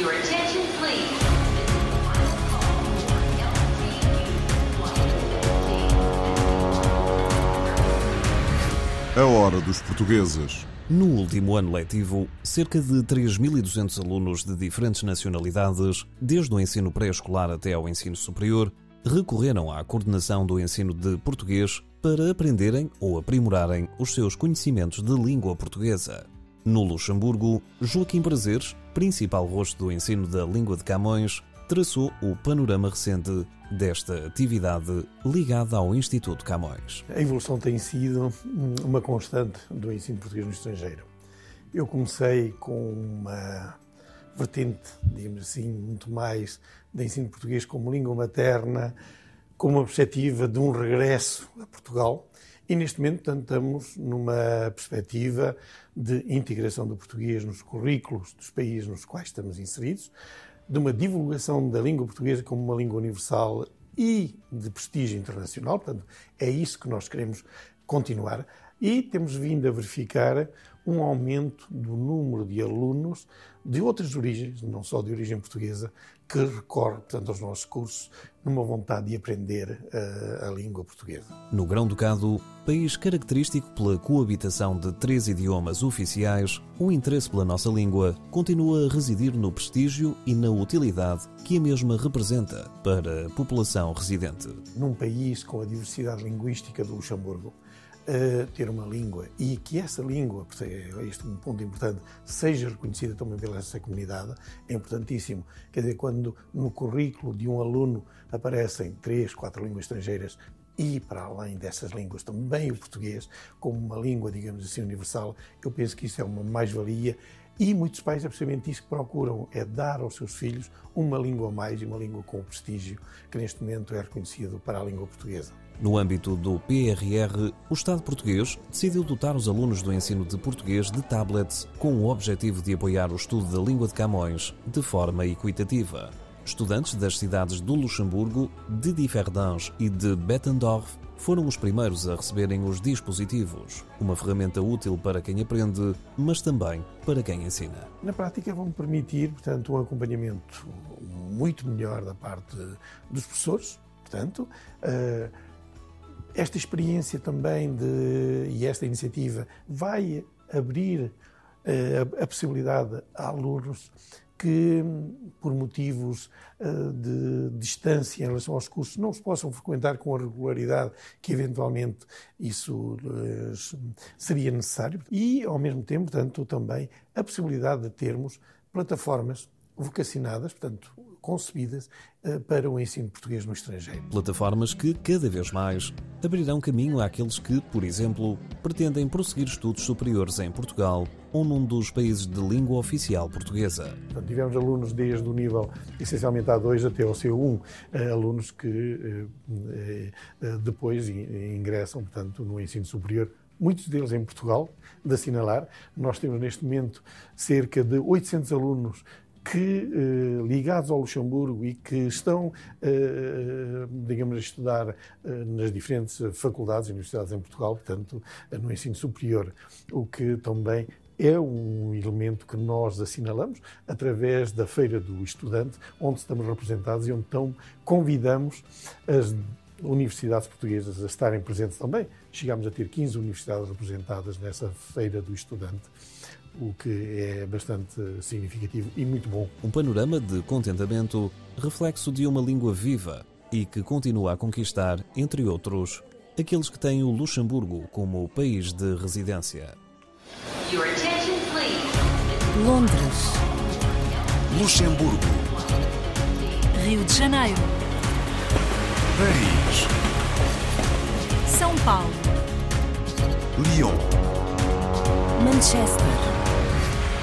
Your attention, please. A hora dos portugueses. No último ano letivo, cerca de 3.200 alunos de diferentes nacionalidades, desde o ensino pré-escolar até ao ensino superior, recorreram à coordenação do ensino de português para aprenderem ou aprimorarem os seus conhecimentos de língua portuguesa. No Luxemburgo, Joaquim Prazeres, principal rosto do ensino da língua de Camões, traçou o panorama recente desta atividade ligada ao Instituto Camões. A evolução tem sido uma constante do ensino português no estrangeiro. Eu comecei com uma vertente, digamos assim, muito mais de ensino português como língua materna, com uma perspectiva de um regresso a Portugal. E neste momento portanto, estamos numa perspectiva de integração do português nos currículos dos países nos quais estamos inseridos, de uma divulgação da língua portuguesa como uma língua universal e de prestígio internacional. Portanto, é isso que nós queremos continuar. E temos vindo a verificar um aumento do número de alunos de outras origens, não só de origem portuguesa, que recorre, portanto, aos nossos cursos numa vontade de aprender uh, a língua portuguesa. No Grão-Ducado, país característico pela coabitação de três idiomas oficiais, o interesse pela nossa língua continua a residir no prestígio e na utilidade que a mesma representa para a população residente. Num país com a diversidade linguística do Luxemburgo, uh, ter uma língua e que essa língua, é este um ponto importante, seja reconhecida também pela essa comunidade, é importantíssimo. Quer dizer, quando no currículo de um aluno aparecem três, quatro línguas estrangeiras e, para além dessas línguas, também o português, como uma língua, digamos assim, universal, eu penso que isso é uma mais-valia e muitos pais é precisamente isso que procuram, é dar aos seus filhos uma língua a mais e uma língua com o prestígio que neste momento é reconhecido para a língua portuguesa. No âmbito do PRR, o Estado português decidiu dotar os alunos do ensino de português de tablets com o objetivo de apoiar o estudo da língua de Camões de forma equitativa. Estudantes das cidades do Luxemburgo, de Differdange e de Bettendorf foram os primeiros a receberem os dispositivos, uma ferramenta útil para quem aprende, mas também para quem ensina. Na prática, vão permitir, portanto, um acompanhamento muito melhor da parte dos professores, portanto, uh, esta experiência também de, e esta iniciativa vai abrir a, a possibilidade a alunos que, por motivos uh, de distância em relação aos cursos, não se possam frequentar com a regularidade que eventualmente isso uh, seria necessário. E, ao mesmo tempo, portanto, também a possibilidade de termos plataformas vocacionadas, portanto, concebidas uh, para o ensino português no estrangeiro. Plataformas que, cada vez mais, abrirão caminho àqueles que, por exemplo, pretendem prosseguir estudos superiores em Portugal ou num dos países de língua oficial portuguesa. Portanto, tivemos alunos desde o nível essencialmente A2 até ao C1, uh, alunos que uh, depois ingressam, portanto, no ensino superior muitos deles em Portugal, de assinalar. Nós temos neste momento cerca de 800 alunos que, eh, ligados ao Luxemburgo e que estão, eh, digamos, a estudar eh, nas diferentes faculdades e universidades em Portugal, portanto, no ensino superior, o que também é um elemento que nós assinalamos através da Feira do Estudante, onde estamos representados e onde então convidamos as universidades portuguesas a estarem presentes também. Chegámos a ter 15 universidades representadas nessa Feira do Estudante o que é bastante significativo e muito bom. Um panorama de contentamento, reflexo de uma língua viva e que continua a conquistar, entre outros, aqueles que têm o Luxemburgo como país de residência. Your attention, please. Londres, Luxemburgo. Rio de Janeiro, Paris. São Paulo, Lyon. Manchester.